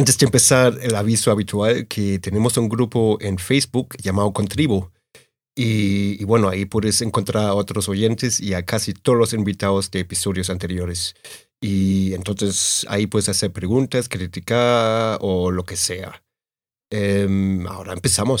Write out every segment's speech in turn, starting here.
Antes de empezar, el aviso habitual que tenemos un grupo en Facebook llamado Contribo. Y, y, bueno, ahí puedes encontrar a otros oyentes y a casi todos los invitados de episodios anteriores. Y entonces ahí puedes hacer preguntas, criticar o lo que sea. Eh, ahora empezamos.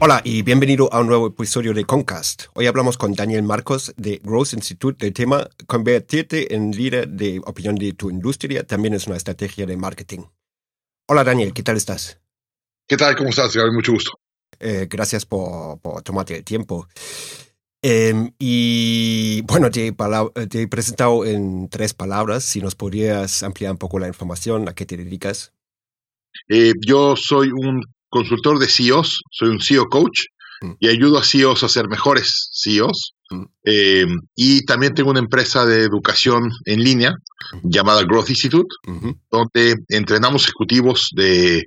Hola y bienvenido a un nuevo episodio de Concast. Hoy hablamos con Daniel Marcos de Growth Institute del tema Convertirte en líder de opinión de tu industria también es una estrategia de marketing. Hola Daniel, ¿qué tal estás? ¿Qué tal? ¿Cómo estás? Gabriel? Mucho gusto. Eh, gracias por, por, tomarte el tiempo. Eh, y bueno, te, te, he presentado en tres palabras. Si nos podrías ampliar un poco la información, ¿a qué te dedicas? Eh, yo soy un consultor de CEOs, soy un CEO coach mm. y ayudo a CEOs a ser mejores CEOs. Mm. Eh, y también tengo una empresa de educación en línea mm. llamada Growth Institute, donde entrenamos ejecutivos de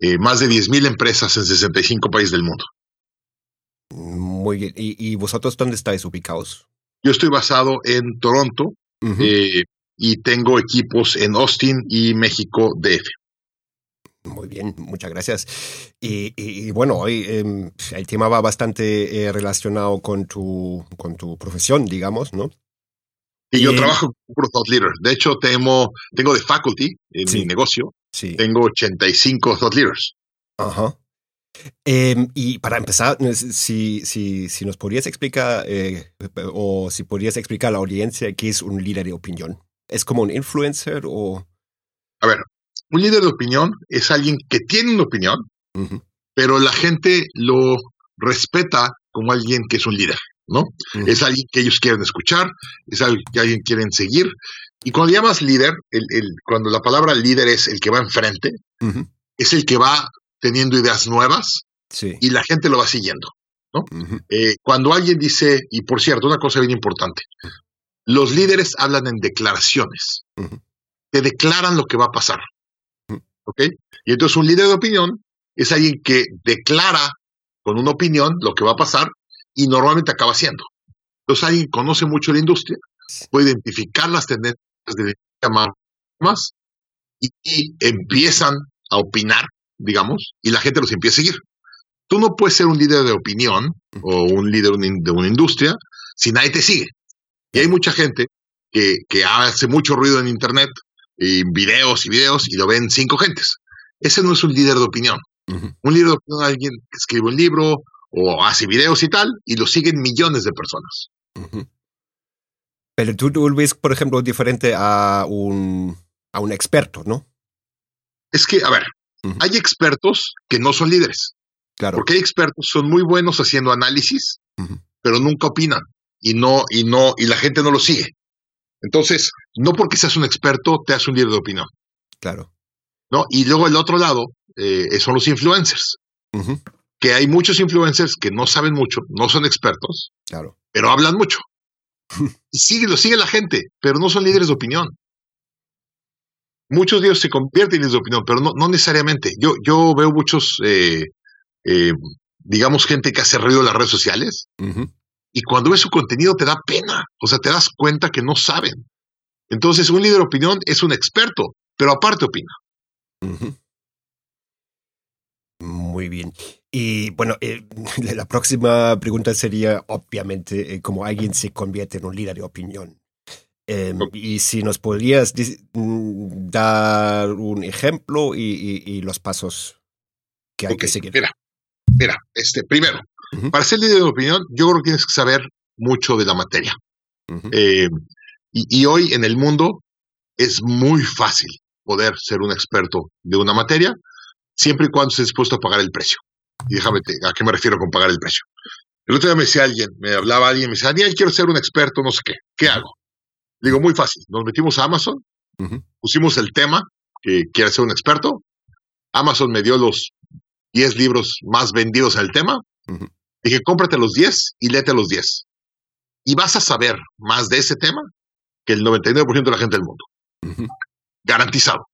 eh, más de 10.000 empresas en 65 países del mundo. Muy bien. ¿Y, ¿Y, vosotros dónde estáis ubicados? Yo estoy basado en Toronto eh, y tengo equipos en Austin y México DF. Muy bien, muchas gracias. Y, y, y bueno, hoy eh, el tema va bastante eh, relacionado con tu, con tu profesión, digamos, ¿no? Y yo trabajo como thought leader. De hecho, tengo, tengo de faculty en Sí. mi negocio. Sí. Tengo 85 thought leaders. Ajá. Eh, y para empezar, si, si, si nos podrías explicar, eh, o si podrías explicar a la audiencia qué es un líder de opinión. ¿Es como un influencer o...? A ver, un líder de opinión es alguien que tiene una opinión, pero la gente lo respeta como alguien que es un líder, ¿no? Es alguien que ellos quieren escuchar, es alguien que alguien quieren seguir. Y cuando llamas líder, el, el, cuando la palabra líder es el que va enfrente, es el que va teniendo ideas nuevas Sí. y la gente lo va siguiendo. Ujú, Eh, cuando alguien dice, y por cierto, una cosa bien importante, los líderes hablan en declaraciones, te declaran lo que va a pasar. ¿Ok? Y entonces un líder de opinión es alguien que declara con una opinión lo que va a pasar y normalmente acaba haciendo. Entonces alguien conoce mucho la industria, puede identificar las tendencias de más y, y empiezan a opinar, digamos, y la gente los empieza a seguir. Tú no puedes ser un líder de opinión o un líder de una industria si nadie te sigue. Y hay mucha gente que, que hace mucho ruido en Internet, y videos y videos, y lo ven cinco gentes. Ese no es un líder de opinión. Un líder de opinión es alguien que escribe un libro o hace videos y tal, y lo siguen millones de personas. Pero tú, tú ves, por ejemplo, diferente a un, a un experto, ¿no? Es que, a ver, hay expertos que no son líderes, Claro. porque hay expertos que son muy buenos haciendo análisis, pero nunca opinan y no y no y la gente no lo sigue. Entonces, no porque seas un experto te hace un líder de opinión, Claro. ¿no? Y luego el otro lado eh, son los influencers, que hay muchos influencers que no saben mucho, no son expertos, Claro. pero hablan mucho. Y sigue, lo sigue la gente, pero no son líderes de opinión. Muchos de ellos se convierten en líderes de opinión, pero no, no necesariamente. Yo, yo veo muchos, eh, eh, digamos, gente que hace ruido en las redes sociales, y cuando ves su contenido te da pena, o sea, te das cuenta que no saben. Entonces, un líder de opinión es un experto, pero aparte opina. Muy bien. Y bueno, eh, la próxima pregunta sería, obviamente, eh, cómo alguien se convierte en un líder de opinión. Eh, Ok. Y si nos podrías mm, dar un ejemplo y, y- y los pasos que hay que seguir. Mira, mira, este, primero, Para ser líder de opinión, yo creo que tienes que saber mucho de la materia. Eh, y, hoy en el mundo es muy fácil poder ser un experto de una materia, siempre y cuando estés dispuesto a pagar el precio. Y déjame, ¿a qué me refiero con pagar el precio? El otro día me decía alguien, me hablaba alguien, me decía, Daniel, quiero ser un experto, no sé qué, ¿qué hago? Digo, muy fácil, nos metimos a Amazon, pusimos el tema que quiere ser un experto, Amazon me dio los 10 libros más vendidos en el tema, dije, cómprate los 10 y léete los 10. Y vas a saber más de ese tema que el 99% de la gente del mundo. Garantizado.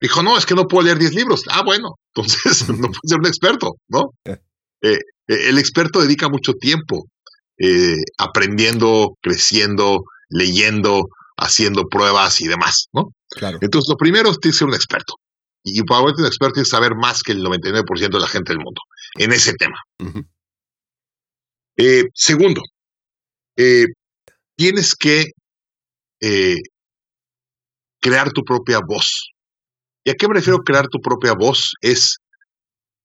Dijo, no, es que no puedo leer 10 libros. Ah, bueno, entonces no puedo ser un experto, ¿no? Eh, eh, el experto dedica mucho tiempo eh, aprendiendo, creciendo, leyendo, haciendo pruebas y demás, ¿no? Claro. Entonces, lo primero es que ser un experto. Y para ser un experto es saber más que el 99% de la gente del mundo en ese tema. segundo, tienes que crear tu propia voz. ¿Y a qué me refiero crear tu propia voz? Es,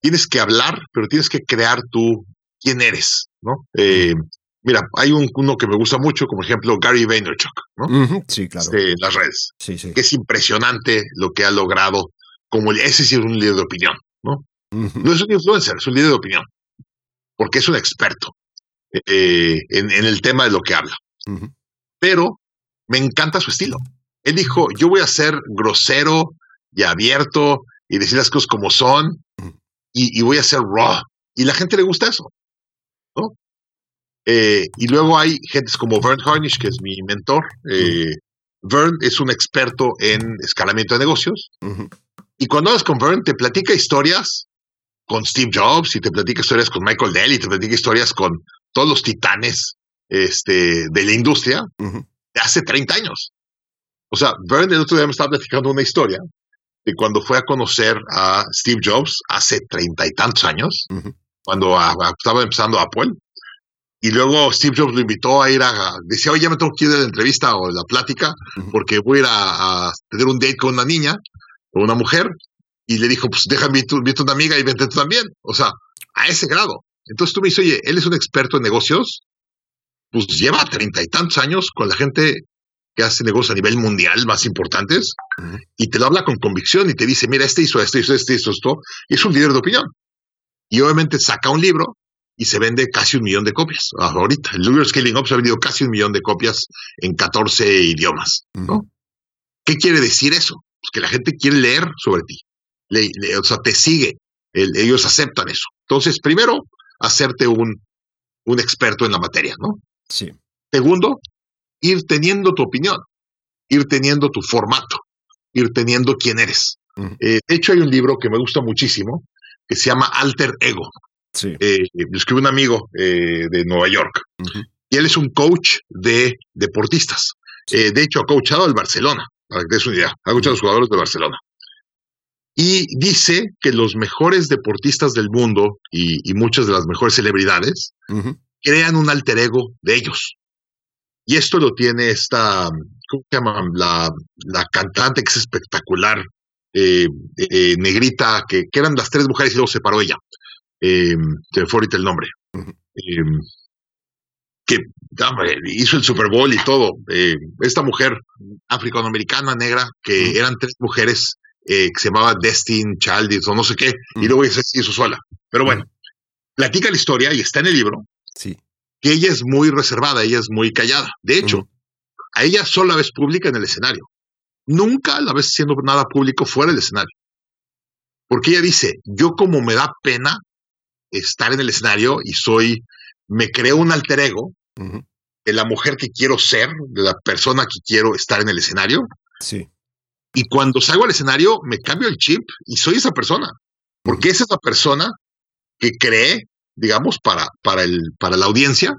tienes que hablar, pero tienes que crear tú quién eres, ¿no? Eh, mira, hay un, uno que me gusta mucho, como ejemplo Gary Vaynerchuk, ¿no? Sí, claro. De las redes. Sí, sí. Que es impresionante lo que ha logrado, como ese sí es un líder de opinión, ¿no? No es un influencer, es un líder de opinión, porque es un experto eh, en, el tema de lo que habla. Pero me encanta su estilo. Él dijo, yo voy a ser grosero, y abierto y decir las cosas como son y, voy a ser raw. Y la gente le gusta eso. ¿no? Eh, y luego hay gentes como Vern Harnish, que es mi mentor. Eh, Vern es un experto en escalamiento de negocios. Y cuando hablas con Vern, te platica historias con Steve Jobs y te platica historias con Michael Dell y te platica historias con todos los titanes este, de la industria de hace 30 años. O sea, Vern el otro día me estaba platicando una historia de cuando fue a conocer a Steve Jobs hace treinta y tantos años, cuando estaba empezando Apple. Y luego Steve Jobs lo invitó a ir a, decía, oye, ya me tengo que ir de la entrevista o de la plática, porque voy a ir a, tener un date con una niña una mujer. Y le dijo, pues déjame, a una amiga y vente tú también. O sea, a ese grado. Entonces tú me dices, oye, él es un experto en negocios, pues lleva treinta y tantos años con la gente que hace negocios a nivel mundial más importantes y te lo habla con convicción y te dice, mira, este hizo esto, hizo esto, hizo esto, y es un líder de opinión. Y obviamente saca un libro y se vende casi un millón de copias. Ahorita, el libro Scaling Up se ha vendido casi un millón de copias en 14 idiomas. ¿no? ¿Qué quiere decir eso? Pues que la gente quiere leer sobre ti. o sea, te sigue. ellos aceptan eso. Entonces, primero, hacerte un, un experto en la materia, ¿no? Sí. Segundo, ir teniendo tu opinión, ir teniendo tu formato, ir teniendo quién eres. Eh, de hecho, hay un libro que me gusta muchísimo que se llama Alter Ego. Sí. Eh, lo escribe un amigo eh, de Nueva York. Y él es un coach de deportistas. de hecho, ha coachado al Barcelona, para que te des una idea. Ha coachado a los jugadores de Barcelona. Y dice que los mejores deportistas del mundo y, muchas de las mejores celebridades crean un alter ego de ellos. Y esto lo tiene esta, ¿cómo se llama? La, la cantante que es espectacular, eh, eh, negrita, que, que, eran las tres mujeres y luego se paró ella. Eh, se me fue ahorita el nombre. Eh, que hizo el Super Bowl y todo. esta mujer africanoamericana negra, que eran tres mujeres que se llamaba Destin Chaldis o no sé qué, y luego se hizo sola. Pero bueno, platica la historia y está en el libro. Sí que ella es muy reservada, ella es muy callada. De hecho, a ella solo la ves pública en el escenario. Nunca la ves haciendo nada público fuera del escenario. Porque ella dice, yo como me da pena estar en el escenario y soy, me creo un alter ego de la mujer que quiero ser, de la persona que quiero estar en el escenario. Sí. Y cuando salgo al escenario, me cambio el chip y soy esa persona. Porque esa es la persona que cree digamos, para, para, el, para la audiencia,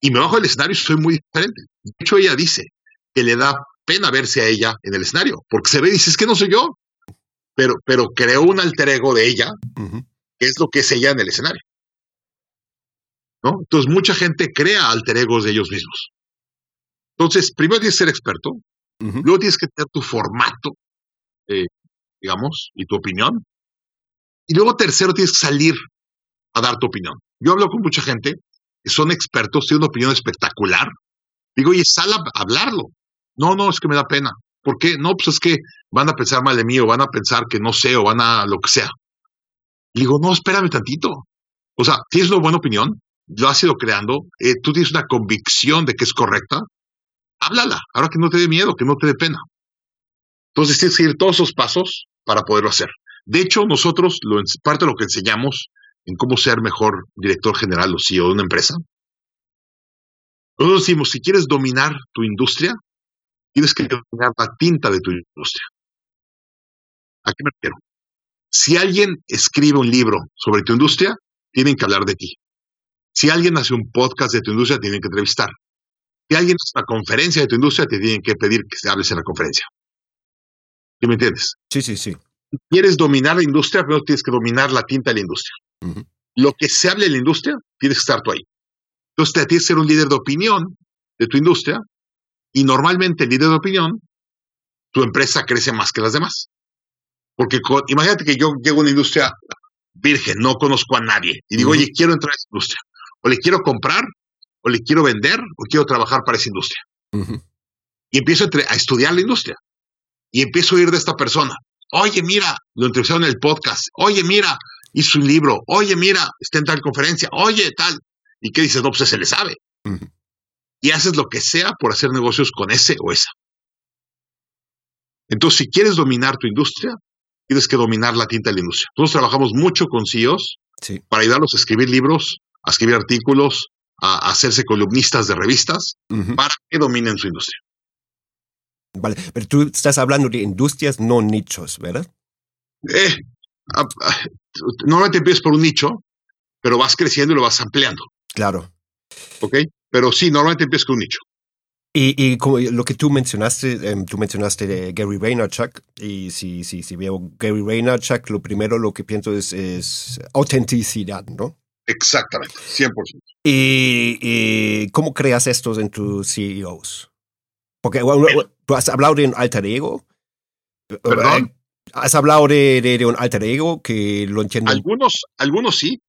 y me bajo del escenario y soy muy diferente. De hecho, ella dice que le da pena verse a ella en el escenario, porque se ve y dice, es que no soy yo, pero, pero creó un alter ego de ella, que es lo que es ella en el escenario. ¿No? Entonces, mucha gente crea alter egos de ellos mismos. Entonces, primero tienes que ser experto, luego tienes que tener tu formato, eh, digamos, y tu opinión, y luego tercero tienes que salir a dar tu opinión. Yo hablo con mucha gente que son expertos, tienen una opinión espectacular, Digo, oye, sal a hablarlo. No, no, es que me da pena. ¿Por qué? No, pues es que van a pensar mal de mí o van a pensar que no sé o van a lo que sea. digo, no, espérame tantito. O sea, tienes una buena opinión, lo has ido creando, eh, tú tienes una convicción de que es correcta, háblala, ahora que no te dé miedo, que no te dé pena. Entonces tienes que ir todos esos pasos para poderlo hacer. De hecho, nosotros, lo, parte de lo que enseñamos en cómo ser mejor director general o CEO de una empresa, nosotros decimos, si quieres dominar tu industria, tienes que dominar la tinta de tu industria. ¿A qué me refiero? Si alguien escribe un libro sobre tu industria, tienen que hablar de ti. Si alguien hace un podcast de tu industria, tienen que entrevistar. Si alguien hace una conferencia de tu industria, te tienen que pedir que se hables en la conferencia. ¿Sí me entiendes? Sí, sí, sí. Si quieres dominar la industria, pero tienes que dominar la tinta de la industria. Lo que se hable en la industria, tienes que estar tú ahí. Entonces, tienes que ser un líder de opinión de tu industria y normalmente el líder de opinión, tu empresa crece más que las demás. Porque imagínate que yo llego a una industria virgen, no conozco a nadie y digo, oye, quiero entrar a esa industria. O le quiero comprar, o le quiero vender, o quiero trabajar para esa industria. Y empiezo a, estudiar la industria. Y empiezo a oír de esta persona. Oye, mira, lo entrevistaron en el podcast. Oye, mira, hizo un libro. Oye, mira, está en tal conferencia. Oye, tal. ¿Y qué dices? No, pues se le sabe y haces lo que sea por hacer negocios con ese o esa. Entonces, si quieres dominar tu industria, tienes que dominar la tinta de la industria. Nosotros trabajamos mucho con CEOs para ayudarlos a escribir libros, a escribir artículos, a, hacerse columnistas de revistas, para que dominen su industria. Vale, pero tú estás hablando de industrias, no nichos, ¿verdad? Eh, normalmente empiezas por un nicho, pero vas creciendo y lo vas ampliando. Claro. ¿Ok? Pero sí, normalmente empieza con un nicho. Y, como lo que tú mencionaste, em, tú mencionaste de Gary Vaynerchuk, y si, si, si veo Gary Vaynerchuk, lo primero lo que pienso es, es autenticidad, ¿no? Exactamente, 100%. ¿Y, ¿Y, cómo creas estos en tus CEOs? Porque tú has hablado de un alter ego. ¿Perdón? Has hablado de, de, un alter ego que lo entiendo. Algunos, algunos sí,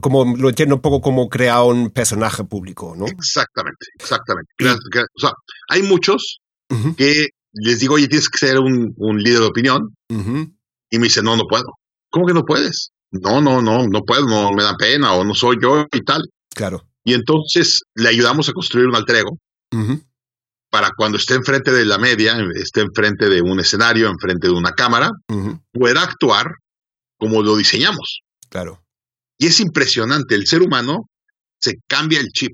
como lo entiendo un poco como crear un personaje público, ¿no? Exactamente, exactamente. O sea, hay muchos que les digo, oye, tienes que ser un, líder de opinión. Y me dicen, no, no puedo. ¿Cómo que no puedes? No, no, no, no puedo, no me da pena o no soy yo y tal. Claro. Y entonces le ayudamos a construir un alter ego para cuando esté enfrente de la media, esté enfrente de un escenario, enfrente de una cámara, pueda actuar como lo diseñamos. Claro. Y es impresionante, el ser humano se cambia el chip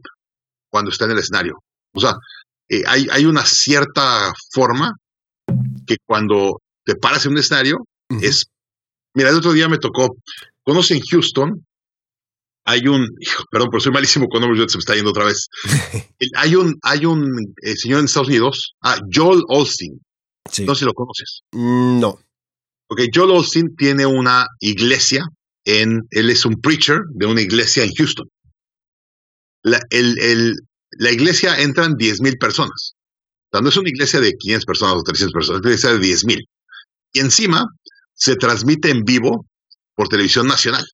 cuando está en el escenario. O sea, eh, hay, hay, una cierta forma que cuando te paras en un escenario es... Mira, el otro día me tocó, ¿conocen Houston? Hay un, perdón, pero soy malísimo con nombres, se me está yendo otra vez. hay un, hay un eh, señor en Estados Unidos, ah, Joel Olstein. No sé si lo conoces. Mm, no. Ok, Joel Olstein tiene una iglesia él es un preacher de una iglesia en Houston. La, la iglesia entran 10.000 personas. O no es una iglesia de 500 personas o 300 personas, es una iglesia de 10.000. Y encima se transmite en vivo por televisión nacional.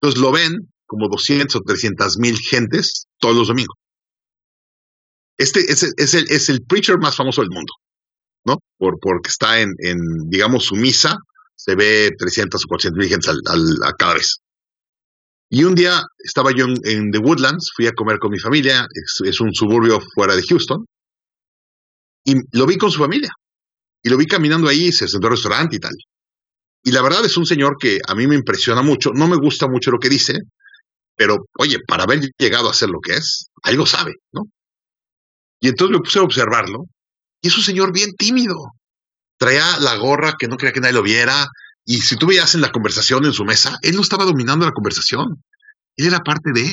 Entonces lo ven como 200 o 300 mil gentes todos los domingos. Este es, el, es el preacher más famoso del mundo, ¿no? Por, porque está en, en, digamos, su misa se ve 300 o 400 mil gente a cada vez. Y un día estaba yo en, The Woodlands, fui a comer con mi familia, es, un suburbio fuera de Houston, y lo vi con su familia. Y lo vi caminando ahí, se sentó al restaurante y tal. Y la verdad es un señor que a mí me impresiona mucho, no me gusta mucho lo que dice, pero oye, para haber llegado a ser lo que es, algo sabe, ¿no? Y entonces me puse a observarlo, y es un señor bien tímido, traía la gorra que no quería que nadie lo viera. Y si tú veías en la conversación en su mesa, él no estaba dominando la conversación. Él era parte de.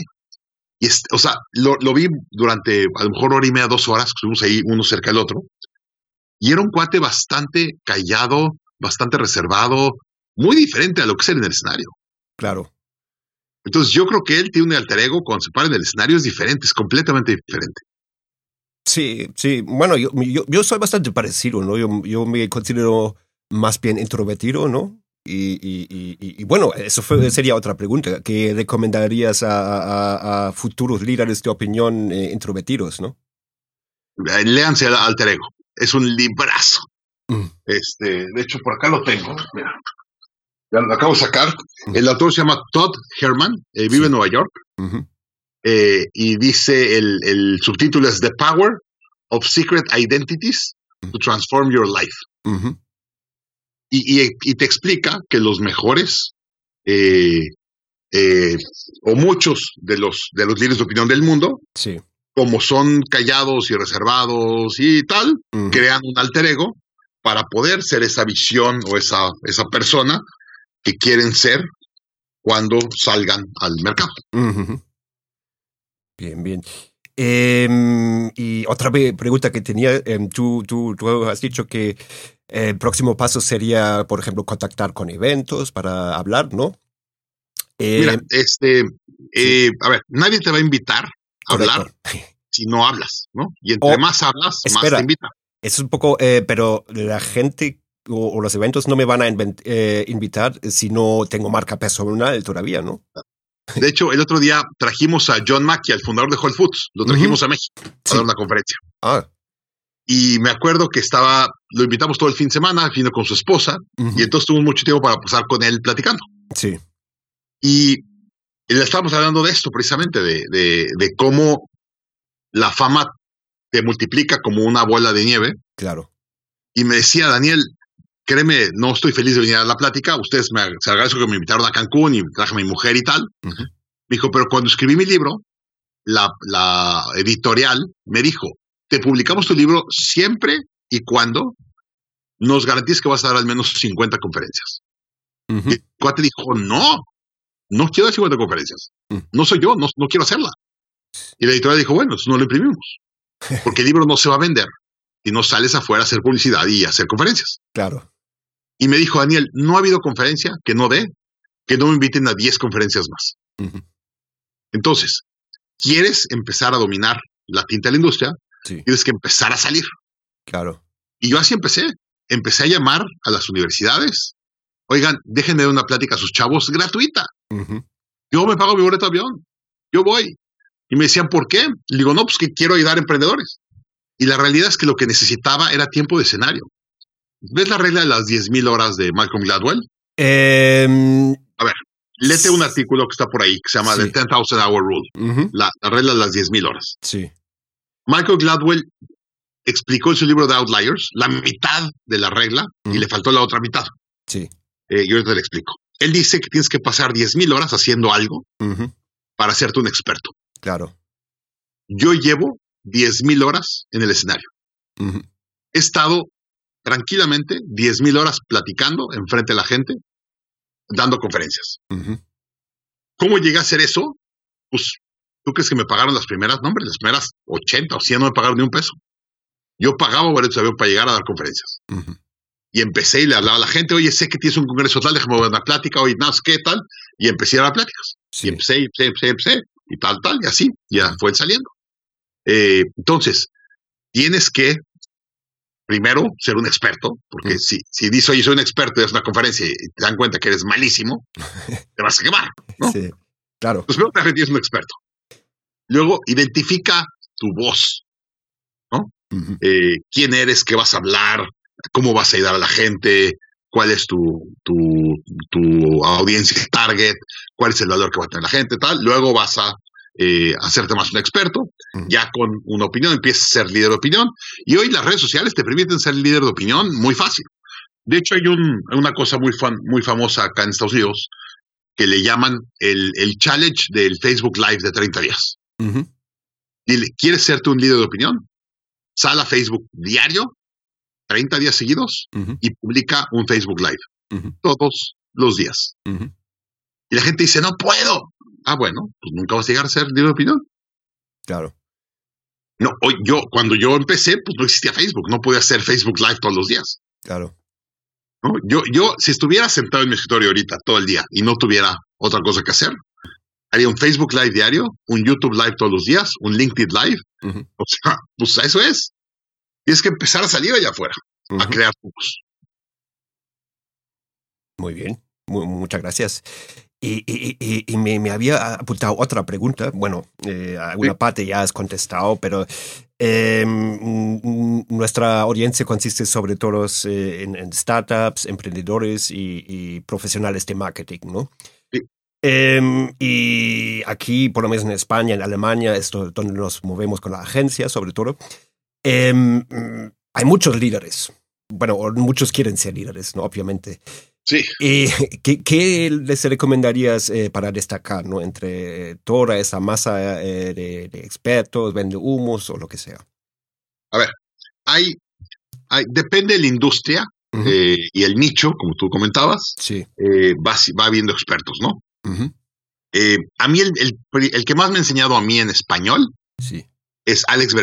Y o sea, lo, vi durante a lo mejor hora y media, dos horas, estuvimos ahí uno cerca del otro. Y era un cuate bastante callado, bastante reservado, muy diferente a lo que es en el escenario. Claro. Entonces yo creo que él tiene un alter ego cuando se para en el escenario es diferente, es completamente diferente. Sí, sí. Bueno, yo, yo, soy bastante parecido, ¿no? Yo, yo, me considero más bien introvertido, ¿no? Y, y, y, bueno, eso sería otra pregunta. ¿Qué recomendarías a, a, futuros líderes de opinión eh, introvertidos, no? eh, léanse el Alter Ego. Es un librazo. Mm. Este, de hecho, por acá lo tengo. Mira. Ya lo acabo de sacar. El autor se llama Todd Herman, eh, vive Sí. en Nueva York, eh, y dice el, el subtítulo es The Power of Secret Identities to Transform Your Life. Y- y te explica que los mejores eh, eh, o muchos de los, de los líderes de opinión del mundo, Sí. Como son callados y reservados y tal, crean un alter ego para poder ser esa visión o esa, esa persona que quieren ser cuando salgan al mercado. Bien, bien. Em, y otra pregunta que tenía, em, tú, tú, tú has dicho que el próximo paso sería, por ejemplo, contactar con eventos para hablar, ¿no? Eh, Mira, este, a ver, nadie te va a invitar a correcto. hablar si no hablas, ¿no? Y entre O- más hablas, más espera. te invitan. Es un poco, eh, pero la gente o, o los eventos no me van a eh, invitar si no tengo marca personal todavía, ¿no? De hecho, el otro día trajimos a John Mackey, al fundador de Whole Foods, lo trajimos a México a Sí. dar una conferencia. Ah, Y me acuerdo que estaba, lo invitamos todo el fin de semana, vino con su esposa, ujú. y entonces tuvimos mucho tiempo para pasar con él platicando. sí. Y le estábamos hablando de esto precisamente, de, de, de cómo la fama te multiplica como una bola de nieve. Claro. Y me decía, Daniel, créeme, no estoy feliz de venir a la plática. Ustedes me se agradezco que me invitaron a Cancún y traje a mi mujer y tal. Me dijo, pero cuando escribí mi libro, la, la editorial me dijo, te publicamos tu libro siempre y cuando nos garantices que vas a dar al menos 50 conferencias. Y el cuate dijo, no, no quiero dar 50 conferencias. Mm. No soy yo, no, no quiero hacerla. Y la editorial dijo, bueno, entonces no lo imprimimos. Porque el libro no se va a vender y no sales afuera a hacer publicidad y hacer conferencias. Claro. Y me dijo, Daniel, no ha habido conferencia que no dé, que no me inviten a 10 conferencias más. Entonces, ¿quieres empezar a dominar la tinta de la industria? Sí, Tienes que empezar a salir. claro. Y yo así empecé. Empecé a llamar a las universidades. Oigan, déjenme dar una plática a sus chavos gratuita. Yo me pago mi boleto de avión. Yo voy. Y me decían, ¿por qué? Le digo, no, pues que quiero ayudar a emprendedores. Y la realidad es que lo que necesitaba era tiempo de escenario. ¿Ves la regla de las 10.000 horas de Malcolm Gladwell? Em, Lete un artículo que está por ahí que se llama Sí. The 10,000 Hour Rule, la, la regla de las 10.000 horas. Sí. Michael Gladwell explicó en su libro de Outliers la mitad de la regla y le faltó la otra mitad. Sí. Eh, yo ahorita le explico. Él dice que tienes que pasar 10.000 horas haciendo algo para hacerte un experto. Claro. Yo llevo 10.000 horas en el escenario. He estado tranquilamente 10.000 horas platicando enfrente de la gente, dando conferencias. ¿Cómo llegué a hacer eso? Pues, ¿tú crees que me pagaron las primeras? No, hombre, las primeras 80 o 100 no me pagaron ni un peso. Yo pagaba boletos de avión para llegar a dar conferencias. Y empecé y le hablaba a la gente, oye, sé que tienes un congreso tal, déjame dar una plática, oye, no, ¿qué tal? Y empecé a dar pláticas. Sí. Y empecé, y empecé, empecé, empecé, y tal, tal, y así, ya fue saliendo. Eh, entonces, tienes que primero ser un experto, porque Mm. si, si dices, oye, soy un experto y das una conferencia y te dan cuenta que eres malísimo, te vas a quemar. ¿no? Sí. Claro. Pues primero te tienes un experto. Luego, identifica tu voz. Ujú. Eh, quién eres, qué vas a hablar, cómo vas a ayudar a la gente, cuál es tu, tu, tu audiencia target, cuál es el valor que va a tener la gente, tal. Luego vas a eh, hacerte más un experto, Ujú. ya con una opinión, empiezas a ser líder de opinión. Y hoy las redes sociales te permiten ser líder de opinión muy fácil. De hecho, hay un, una cosa muy, fan, muy famosa acá en Estados Unidos que le llaman el, el challenge del Facebook Live de 30 días. Ujú. Dile, ¿quieres serte un líder de opinión? Sal a Facebook diario, 30 días seguidos, y publica un Facebook Live todos los días. Y la gente dice, no puedo. Ah, bueno, pues nunca vas a llegar a ser líder de opinión. Claro. No, hoy yo, cuando yo empecé, pues no existía Facebook, no podía hacer Facebook Live todos los días. Claro. ¿no? Yo, yo, si estuviera sentado en mi escritorio ahorita todo el día y no tuviera otra cosa que hacer, haría un Facebook Live diario, un YouTube Live todos los días, un LinkedIn Live. O sea, pues eso es. Tienes que empezar a salir allá afuera, a crear. Muy bien. Mu- muchas gracias. Y, me, había apuntado otra pregunta. Bueno, eh, alguna parte ya has contestado, pero em, nuestra audiencia consiste sobre todo eh, en, startups, emprendedores y, profesionales de marketing, ¿no? Em, y aquí, por lo menos en España, en Alemania, esto donde nos movemos con la agencia, sobre todo, em, hay muchos líderes. Bueno, muchos quieren ser líderes, ¿no? Obviamente. Sí. ¿Y qué, les recomendarías eh, para destacar, ¿no? Entre toda esa masa eh, de, expertos, vende humos o lo que sea. A ver, hay, hay depende de la industria eh, y el nicho, como tú comentabas. Sí. va, va habiendo expertos, ¿no? a mí el, el, que más me ha enseñado a mí en español sí. es Alex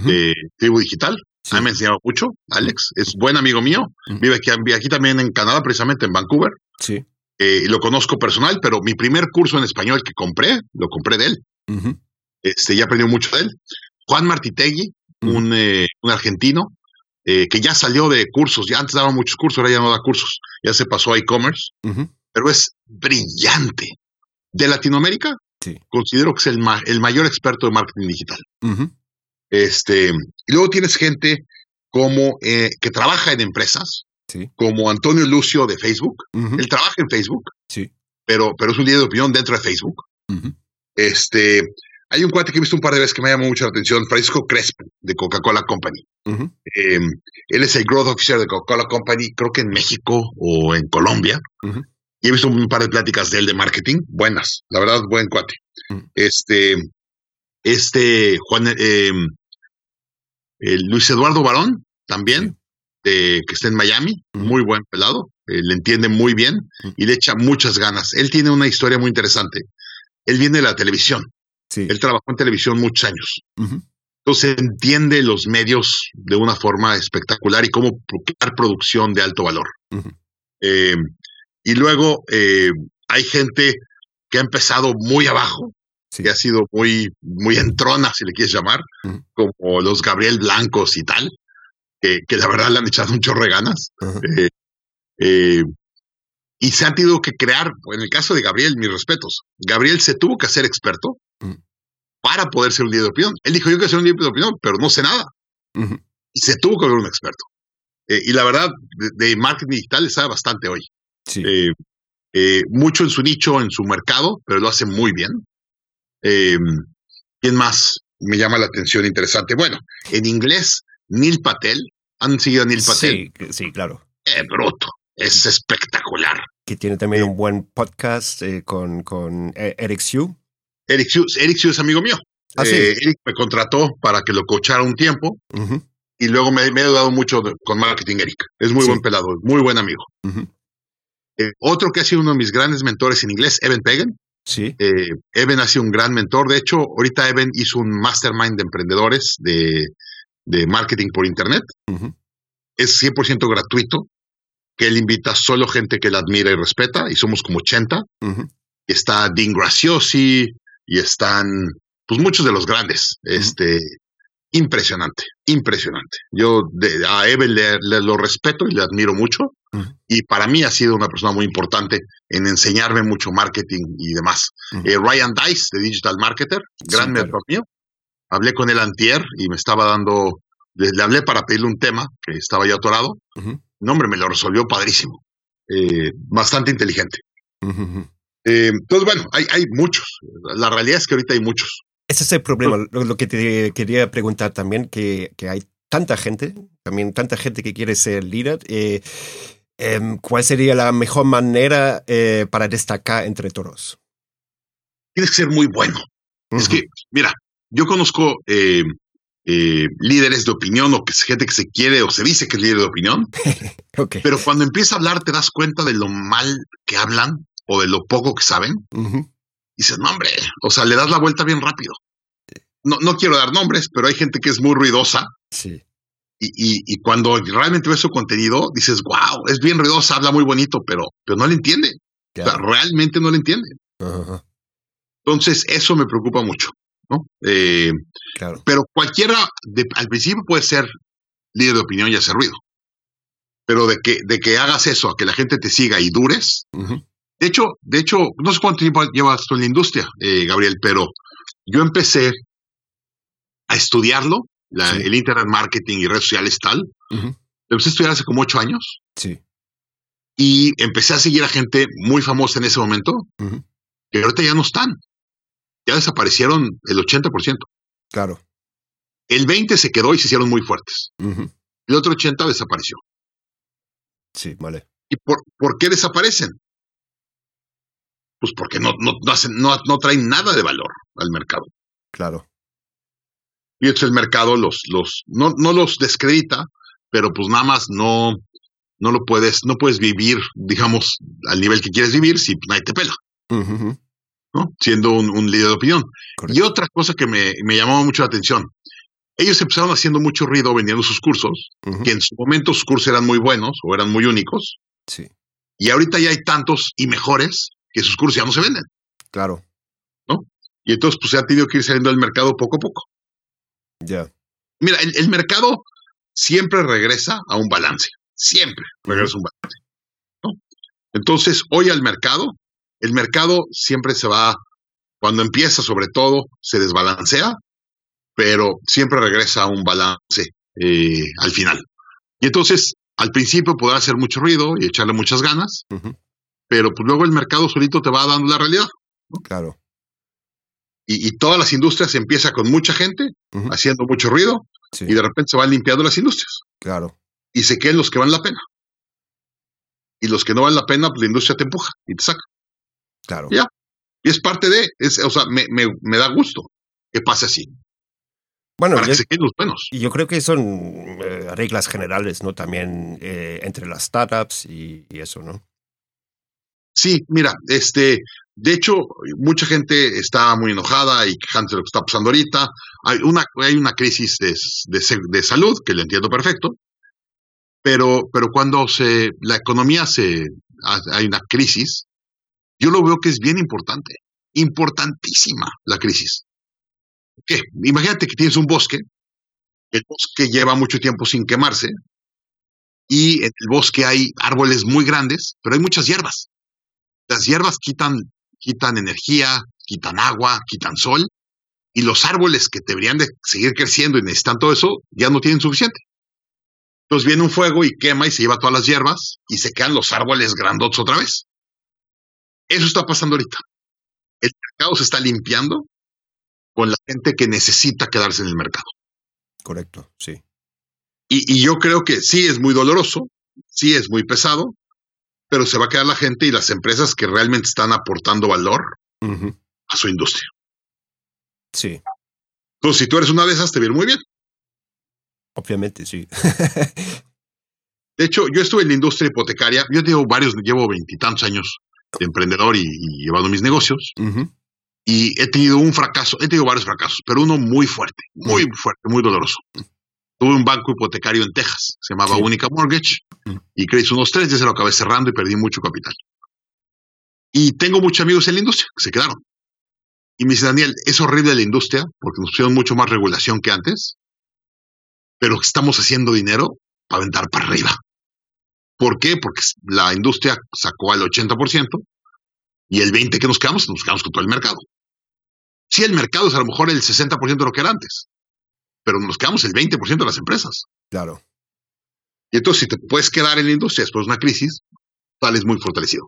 De Tribu Digital. A mí me ha enseñado mucho, Alex. Es buen amigo mío. Vive aquí, aquí también en Canadá, precisamente en Vancouver. Sí. Eh, lo conozco personal, pero mi primer curso en español que compré, lo compré de él. este, ya aprendí mucho de él. Juan Martitegui, un, eh, un, argentino, eh, que ya salió de cursos, ya antes daba muchos cursos, ahora ya no da cursos, ya se pasó a e-commerce, pero es brillante. De Latinoamérica, sí. considero que es el, el mayor experto de marketing digital. Este, y luego tienes gente como eh, que trabaja en empresas, como Antonio Lucio de Facebook. Él trabaja en Facebook, sí. pero, pero es un líder de opinión dentro de Facebook. Este, hay un cuate que he visto un par de veces que me llamó mucho la atención, Francisco Crespo, de Coca-Cola Company. Em, él es el Growth Officer de Coca-Cola Company, creo que en México o en Colombia. Y he visto un par de pláticas de él de marketing, buenas, la verdad, buen cuate. Este, este Juan, eh, Luis Eduardo Barón, también, que está en Miami, muy buen pelado, eh, le entiende muy bien y le echa muchas ganas. Él tiene una historia muy interesante. Él viene de la televisión. Él trabajó en televisión muchos años. Entonces entiende los medios de una forma espectacular y cómo crear producción de alto valor. Eh, y luego eh, hay gente que ha empezado muy abajo que ha sido muy, muy entrona, si le quieres llamar, como los Gabriel Blancos y tal, que, que, la verdad le han echado un chorro de ganas. Eh, eh, y se han tenido que crear, en el caso de Gabriel, mis respetos, Gabriel se tuvo que hacer experto para poder ser un líder de opinión. Él dijo, yo quiero ser un líder de opinión, pero no sé nada. Y se tuvo que volver un experto. Eh, y la verdad, de, marketing digital sabe bastante hoy. mucho en su nicho, en su mercado, pero lo hace muy bien. Eh, ¿Quién más me llama la atención interesante? Bueno, en inglés, Neil Patel. ¿Han seguido a Neil Patel? Sí, sí, claro. Eh, bruto. Es espectacular. Que tiene también un buen podcast eh, con, con Eric Sue. Eric Sue, Eric es amigo mío. Ah, eh, Eric me contrató para que lo coachara un tiempo y luego me, me, he ayudado mucho con marketing Eric. Es muy buen pelado, muy buen amigo. otro que ha sido uno de mis grandes mentores en inglés, Evan Pagan. Sí. Eh, Eben ha sido un gran mentor. De hecho, ahorita Eben hizo un mastermind de emprendedores de, de marketing por Internet. Es 100% gratuito, que él invita solo gente que la admira y respeta, y somos como 80. Está Dean Graciosi, y están pues muchos de los grandes. Este, impresionante, impresionante. Yo a Eben le, lo respeto y le admiro mucho. Y para mí ha sido una persona muy importante en enseñarme mucho marketing y demás. Eh, Ryan Dice, de Digital Marketer, gran mentor mío. Hablé con él antier y me estaba dando, le, hablé para pedirle un tema que estaba ya atorado. No, hombre, me lo resolvió padrísimo. Eh, bastante inteligente. Eh, entonces, bueno, hay, hay muchos. La realidad es que ahorita hay muchos. Ese es el problema. Lo, que te quería preguntar también, que, que, hay tanta gente, también tanta gente que quiere ser líder. Eh, em, ¿Cuál sería la mejor manera eh, para destacar entre todos? Tienes que ser muy bueno. Es que, mira, yo conozco eh, líderes de opinión o que es gente que se quiere o se dice que es líder de opinión, pero cuando empieza a hablar te das cuenta de lo mal que hablan o de lo poco que saben dices, no, hombre, o sea, le das la vuelta bien rápido. No, no quiero dar nombres, pero hay gente que es muy ruidosa. Sí. Y, y, cuando realmente ves su contenido, dices, wow, es bien ruidosa, habla muy bonito, pero, pero no le entiende. O sea, realmente no le entiende. Entonces, eso me preocupa mucho. ¿no? Eh, claro. Pero cualquiera, de, al principio puede ser líder de opinión y hacer ruido. Pero de que, de que hagas eso, a que la gente te siga y dures, De hecho, de hecho, no sé cuánto tiempo llevas tú en la industria, eh, Gabriel, pero yo empecé a estudiarlo, el Internet Marketing y redes sociales tal. empecé a estudiar hace como ocho años. Sí. Y empecé a seguir a gente muy famosa en ese momento, que ahorita ya no están. Ya desaparecieron el 80%. Claro. El 20 se quedó y se hicieron muy fuertes. El otro 80 desapareció. Sí, vale. ¿Y por, por qué desaparecen? Pues porque no, no, no, hacen, no, no traen nada de valor al mercado. Claro. Y entonces el mercado los, los, no, no los descredita, pero pues nada más no, no lo puedes, no puedes vivir, digamos, al nivel que quieres vivir si nadie te pela. ¿no? Siendo un, un, líder de opinión. Y otra cosa que me, me llamó mucho la atención, ellos empezaron haciendo mucho ruido vendiendo sus cursos, que en su momento sus cursos eran muy buenos o eran muy únicos. Sí. Y ahorita ya hay tantos y mejores que sus cursos ya no se venden. Claro. ¿No? Y entonces pues se ha tenido que ir saliendo del mercado poco a poco. Ya. Mira, el, el, mercado siempre regresa a un balance. Siempre regresa a un balance. ¿no? Entonces, hoy al mercado, el mercado siempre se va, cuando empieza sobre todo, se desbalancea pero siempre regresa a un balance eh, al final. Y entonces, al principio podrá hacer mucho ruido y echarle muchas ganas, pero pues luego el mercado solito te va dando la realidad. Claro. Y, y, todas las industrias empieza con mucha gente haciendo mucho ruido sí. y de repente se van limpiando las industrias. Claro. Y se quedan los que valen la pena. Y los que no valen la pena, pues la industria te empuja y te saca. Claro. Ya. Y es parte de, es, o sea, me, me, me da gusto que pase así. Bueno, para yo, que se queden los buenos. yo creo que son eh, reglas generales, ¿no? También eh, entre las startups y, y, eso, ¿no? Sí, mira, este, de hecho, mucha gente está muy enojada y quejándose de lo que está pasando ahorita. Hay una, hay una crisis de, de, de salud, que le entiendo perfecto, pero, pero cuando se, la economía se, hay una crisis, yo lo veo que es bien importante, importantísima la crisis. ¿Qué? Imagínate que tienes un bosque, el bosque lleva mucho tiempo sin quemarse, y en el bosque hay árboles muy grandes, pero hay muchas hierbas. Las hierbas quitan, quitan energía, quitan agua, quitan sol, y los árboles que deberían de seguir creciendo y necesitan todo eso, ya no tienen suficiente. Entonces viene un fuego y quema y se lleva todas las hierbas y se quedan los árboles grandotes otra vez. Eso está pasando ahorita. El mercado se está limpiando con la gente que necesita quedarse en el mercado. Correcto, sí. Y, y, yo creo que sí es muy doloroso, sí es muy pesado, pero se va a quedar la gente y las empresas que realmente están aportando valor uh -huh. a su industria. Sí. Entonces, si tú eres una de esas, te viene muy bien. Obviamente, sí. de hecho, yo estuve en la industria hipotecaria, yo llevo varios, llevo veintitantos años de emprendedor y, y, llevando mis negocios. Uh -huh y he tenido un fracaso, he tenido varios fracasos, pero uno muy fuerte, muy fuerte, muy doloroso. Tuve un banco hipotecario en Texas, se llamaba sí. Única Mortgage, y creí unos tres, ya se lo acabé cerrando y perdí mucho capital. Y tengo muchos amigos en la industria que se quedaron. Y me dice, Daniel, es horrible la industria porque nos pusieron mucho más regulación que antes, pero estamos haciendo dinero para aventar para arriba. ¿Por qué? Porque la industria sacó al 80%, y el 20 que nos quedamos, nos quedamos con todo el mercado. Sí, el mercado es a lo mejor el 60% de lo que era antes, pero nos quedamos el 20% de las empresas. Claro. Y entonces, si te puedes quedar en la industria después de una crisis, sales muy fortalecido.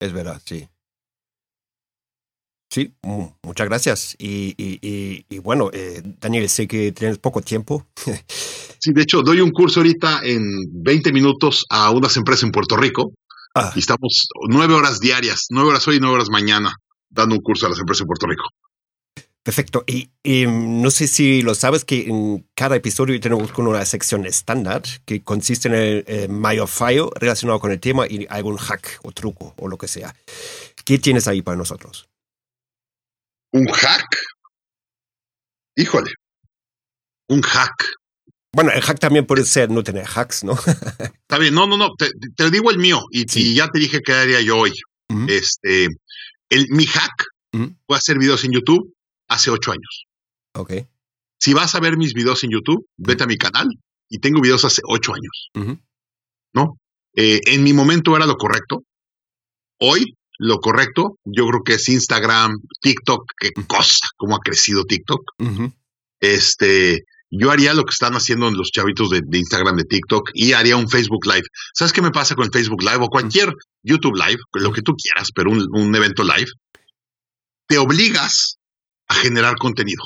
Es verdad, sí. Sí, muchas gracias. Y, y, y, y bueno, eh, Daniel, sé que tienes poco tiempo. sí, de hecho, doy un curso ahorita en 20 minutos a unas empresas en Puerto Rico Ah. Y estamos nueve horas diarias, nueve horas hoy y nueve horas mañana, dando un curso a las empresas de Puerto Rico. Perfecto. Y, y, no sé si lo sabes que en cada episodio tenemos una sección estándar que consiste en el eh, mayor fallo relacionado con el tema y algún hack o truco o lo que sea. ¿Qué tienes ahí para nosotros? ¿Un hack? Híjole. Un hack. Bueno, el hack también puede ser no tener hacks, ¿no? Está bien, no, no, no, te, te digo el mío y, sí. y, ya te dije qué haría yo hoy. Uh -huh. Este, el, mi hack uh -huh. hacer videos en YouTube hace ocho años. Ok. Si vas a ver mis videos en YouTube, vete a mi canal y tengo videos hace ocho años. Uh -huh. ¿No? Eh, en mi momento era lo correcto. hoy lo correcto, yo creo que es Instagram, TikTok, qué cosa, cómo ha crecido TikTok. Este, yo haría lo que están haciendo los chavitos de, Instagram, de TikTok, y haría un Facebook Live. ¿Sabes qué me pasa con el Facebook Live o cualquier YouTube Live, lo que tú quieras, pero un, evento live? Te obligas a generar contenido.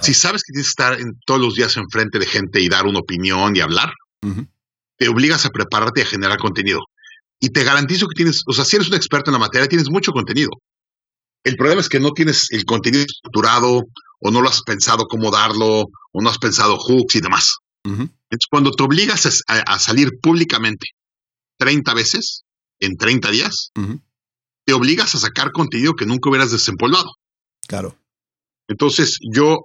Si sabes que tienes que estar en, todos los días enfrente de gente y dar una opinión y hablar, te obligas a prepararte y a generar contenido. Y te garantizo que tienes, o sea, si eres un experto en la materia, tienes mucho contenido. El problema es que no tienes el contenido estructurado o no lo has pensado cómo darlo o no has pensado hooks y demás. Entonces, cuando te obligas a, salir públicamente 30 veces en 30 días, te obligas a sacar contenido que nunca hubieras desempolvado. Claro. Entonces, yo,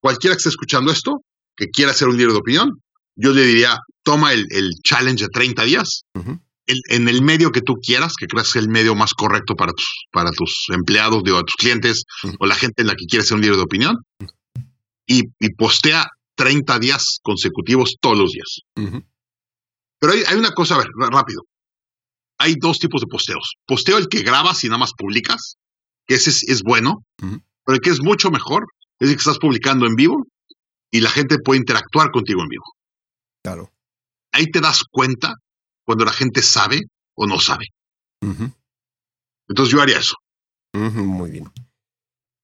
cualquiera que esté escuchando esto, que quiera hacer un libro de opinión, yo le diría, toma el, challenge de 30 días, en el medio que tú quieras, que creas que es el medio más correcto para tus, para tus empleados, digo, tus clientes o la gente en la que quieres hacer un libro de opinión, y, postea 30 días consecutivos todos los días. Pero hay, una cosa, a ver, rápido. Hay dos tipos de posteos. Posteo el que grabas y nada más publicas, que ese es, bueno, pero el que es mucho mejor es que estás publicando en vivo y la gente puede interactuar contigo en vivo. Claro. Ahí te das cuenta cuando la gente sabe o no sabe. Entonces yo haría eso. muy bien.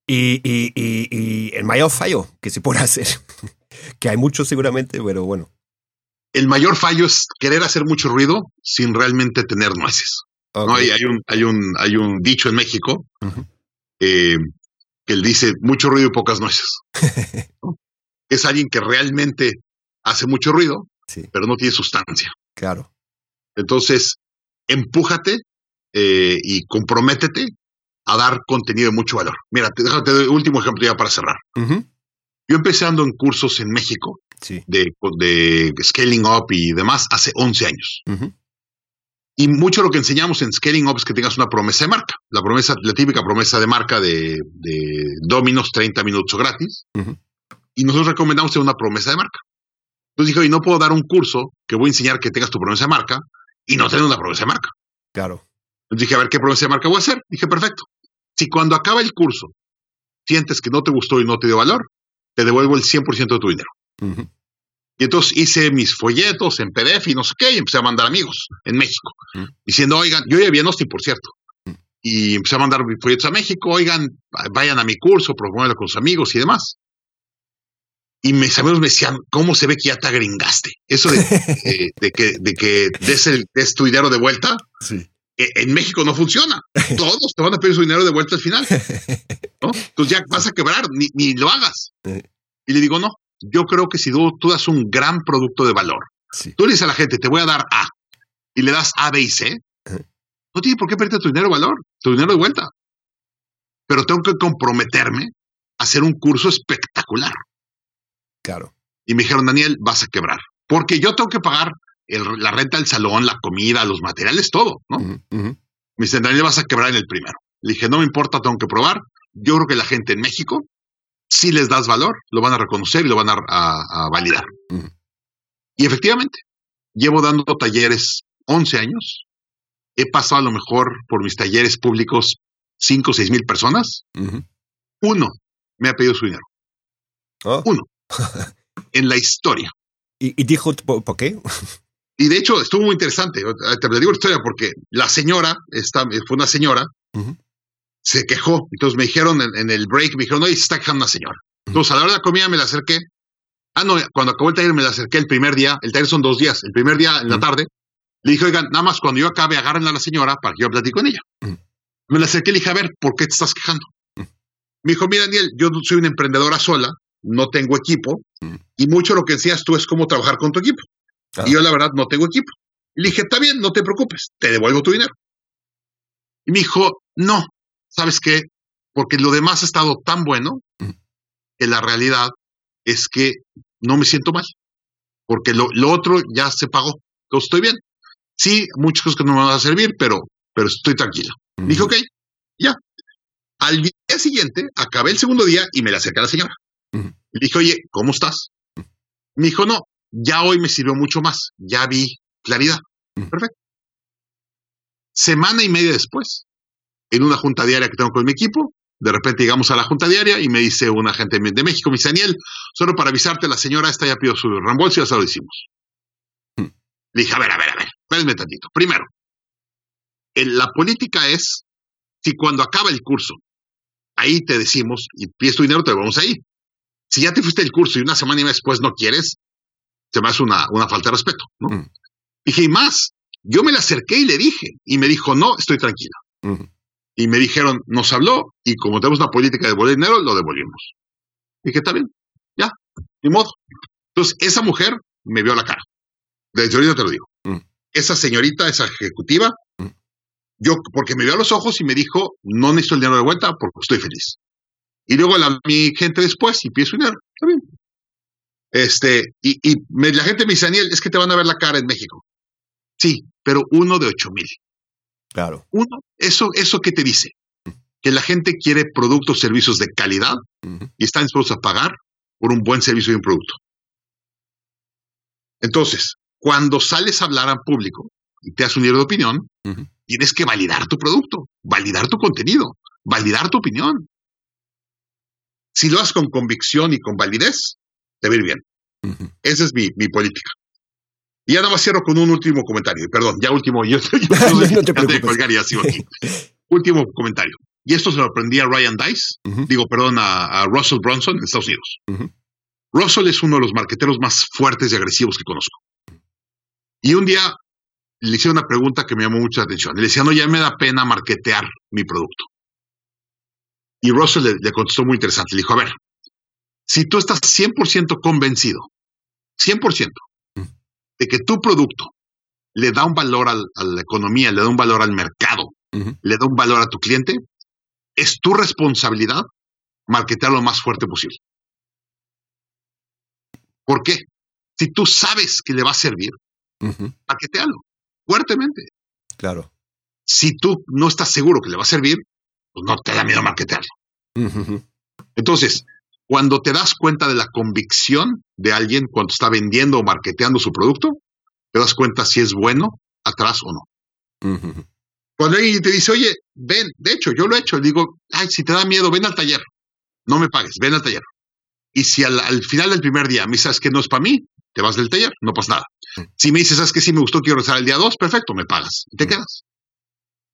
Y, y, y, el mayor fallo que se puede hacer, que hay muchos seguramente, pero bueno. El mayor fallo es querer hacer mucho ruido sin realmente tener nueces. ¿no? Hay, hay, un, hay, un, hay un dicho en México eh, que él dice mucho ruido y pocas nueces. Es alguien que realmente hace mucho ruido, pero no tiene sustancia. Claro. Entonces, empújate eh, y comprométete a dar contenido de mucho valor. Mira, te, déjate el último ejemplo ya para cerrar. Yo empecé ando en cursos en México de, de, scaling up y demás hace 11 años. Y mucho lo que enseñamos en Scaling Up es que tengas una promesa de marca. La promesa, la típica promesa de marca de, de Dominos, 30 minutos gratis. Y nosotros recomendamos tener una promesa de marca. Entonces dije, oye, no puedo dar un curso que voy a enseñar que tengas tu promesa de marca y no tener una promesa de marca. Claro. Entonces dije, a ver, ¿qué promesa de marca voy a hacer? Dije, perfecto. Si cuando acaba el curso sientes que no te gustó y no te dio valor, te devuelvo el 100% de tu dinero. Y entonces hice mis folletos en PDF y no sé qué, y empecé a mandar amigos en México, diciendo, oigan, yo ya en Austin, por cierto, y empecé a mandar mis folletos a México, oigan, vayan a mi curso, promuévelo con sus amigos y demás y mis amigos me decían, ¿cómo se ve que ya te agringaste? Eso de, de que, de que des, el, des, tu dinero de vuelta, e, en México no funciona. Todos te van a pedir su dinero de vuelta al final. Entonces ya vas a quebrar, ni, ni lo hagas. Y le digo, no, yo creo que si tú, das un gran producto de valor, tú le dices a la gente, te voy a dar A, y le das A, B y C, no tiene por qué perder tu dinero de valor, tu dinero de vuelta. Pero tengo que comprometerme a hacer un curso espectacular. Claro. Y me dijeron, Daniel, vas a quebrar. Porque yo tengo que pagar la renta del salón, la comida, los materiales, todo, ¿no? Me dicen, Daniel, vas a quebrar en el primero. Le dije, no me importa, tengo que probar. Yo creo que la gente en México, si les das valor, lo van a reconocer y lo van a, validar. Y efectivamente, llevo dando talleres 11 años. He pasado a lo mejor por mis talleres públicos 5 o 6 mil personas. Uno me ha pedido su dinero. Oh. Uno. en la historia. ¿Y, dijo por qué? Y de hecho estuvo muy interesante. Te digo la historia porque la señora, esta, fue una señora, se quejó. Entonces me dijeron en, el break, me dijeron, no, se está quejando una señora. Entonces a la hora de la comida me la acerqué. Ah, no, cuando acabó el taller me la acerqué el primer día. El taller son dos días. El primer día en la tarde le dije, oigan, nada más cuando yo acabe, agarren a la señora para que yo platique con ella. Me la acerqué y le dije, a ver, ¿por qué te estás quejando? Me dijo, mira, Daniel, yo soy una emprendedora sola, no tengo equipo y mucho lo que decías tú es cómo trabajar con tu equipo. Ah. Y yo la verdad no tengo equipo. Le dije, está bien, no te preocupes, te devuelvo tu dinero. Y me dijo, no, ¿sabes qué? Porque lo demás ha estado tan bueno que la realidad es que no me siento mal. Porque lo, otro ya se pagó. Entonces estoy bien. Sí, muchas cosas que no me van a servir, pero, pero estoy tranquila. Mm. Dije, ok, ya. Al día siguiente, acabé el segundo día y me la acerqué a la señora. Le dije, oye, ¿cómo estás? Me dijo, no, ya hoy me sirvió mucho más, ya vi claridad. Perfecto. Semana y media después, en una junta diaria que tengo con mi equipo, de repente llegamos a la junta diaria y me dice un agente de México, me dice, Daniel, solo para avisarte, la señora esta ya pidió su reembolso y ya se lo hicimos. Hmm. Le dije, a ver, a ver, a ver, espérenme tantito. Primero, la política es, si cuando acaba el curso, ahí te decimos, y pides tu dinero, te vamos ahí. Si ya te fuiste el curso y una semana y media después no quieres, se me hace una, una falta de respeto, ¿no? Hmm. Dije, y más, yo me le acerqué y le dije, y me dijo, no, estoy tranquila. Y me dijeron, nos habló y como tenemos una política de devolver dinero, lo devolvimos. Dije, está bien, ya, ni modo. Entonces, esa mujer me vio la cara. Desde ahorita te lo digo. Mm. Esa señorita, esa ejecutiva, mm. yo, porque me vio a los ojos y me dijo, no necesito el dinero de vuelta porque estoy feliz. Y luego la, mi gente después y pienso dinero. Está bien. Este, y, y la gente me dice, Daniel, es que te van a ver la cara en México. Sí, pero uno de ocho mil. Claro. Uno, eso, eso que te dice, que la gente quiere productos, servicios de calidad y están dispuestos a pagar por un buen servicio y un producto. Entonces, cuando sales a hablar al público y te das un libro de opinión, tienes que validar tu producto, validar tu contenido, validar tu opinión. Si lo haces con convicción y con validez, te va a ir bien. Esa es mi política. Y ya nada más cierro con un último comentario. Perdón, ya último. Yo, no te preocupes. último comentario. Y esto se lo aprendí a Ryan Dice, digo, perdón, a, Russell Bronson en Estados Unidos. Russell es uno de los marqueteros más fuertes y agresivos que conozco. Y un día le hice una pregunta que me llamó mucha atención. Le decía, no, ya me da pena marketear mi producto. Y Russell le, le contestó muy interesante. Le dijo, a ver, si tú estás 100% convencido, 100%, de que tu producto le da un valor a la economía, le da un valor al mercado, le da un valor a tu cliente, es tu responsabilidad marketear lo más fuerte posible. ¿Por qué? Si tú sabes que le va a servir, uh fuertemente. Claro. Si tú no estás seguro que le va a servir, pues no te da miedo marketearlo. Entonces, cuando te das cuenta de la convicción de alguien cuando está vendiendo o marketeando su producto, te das cuenta si es bueno atrás o no. Cuando alguien te dice, oye, ven, de hecho, yo lo he hecho, digo, ay, si te da miedo, ven al taller, no me pagues, ven al taller. Y si al, final del primer día me dices que no es para mí, te vas del taller, no pasa nada. Si me dices, sabes que sí me gustó, quiero rezar el día dos, perfecto, me pagas y te quedas.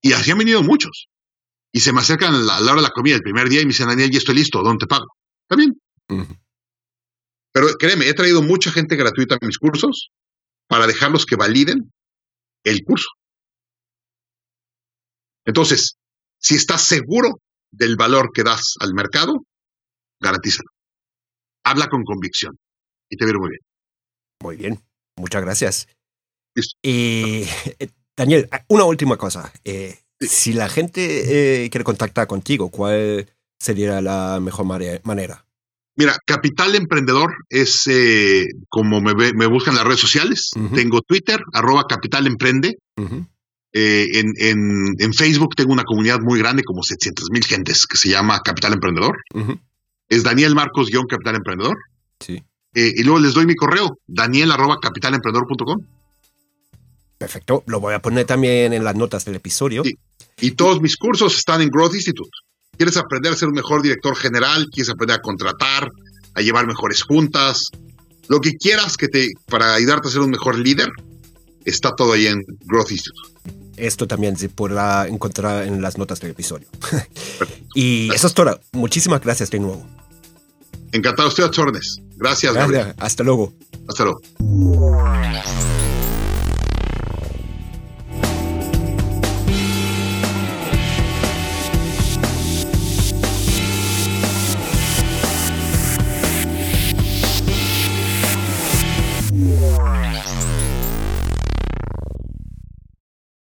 Y así han venido muchos. Y se me acercan a la, hora de la comida el primer día y me dicen, Daniel, ya estoy listo, ¿dónde te pago? Está bien. Pero créeme, he traído mucha gente gratuita a mis cursos para dejarlos que validen el curso. Entonces, si estás seguro del valor que das al mercado, garantízalo. Habla con convicción y te veré muy bien. Muy bien, muchas gracias. Y eh, Daniel, una última cosa. Eh, si la gente eh, quiere contactar contigo, ¿cuál sería la mejor manera? Mira, Capital Emprendedor es eh, como me, me, buscan en las redes sociales. Tengo Twitter, arroba Capital Emprende. Eh, en, Facebook tengo una comunidad muy grande, como 700 mil gentes, que se llama Capital Emprendedor. Es Daniel Marcos Capital Emprendedor. Sí. Eh, y luego les doy mi correo, daniel arroba capitalemprendedor.com. Perfecto, lo voy a poner también en las notas del episodio. Y todos mis cursos están en Growth Institute. ¿Quieres aprender a ser un mejor director general? ¿Quieres aprender a contratar? ¿A llevar mejores juntas? Lo que quieras que te, para ayudarte a ser un mejor líder, está todo ahí en Growth Institute. Esto también se podrá encontrar en las notas del episodio. y eso es todo. Muchísimas gracias de nuevo. Encantado, estoy a órdenes. Gracias. Gracias. Hasta luego. Hasta luego.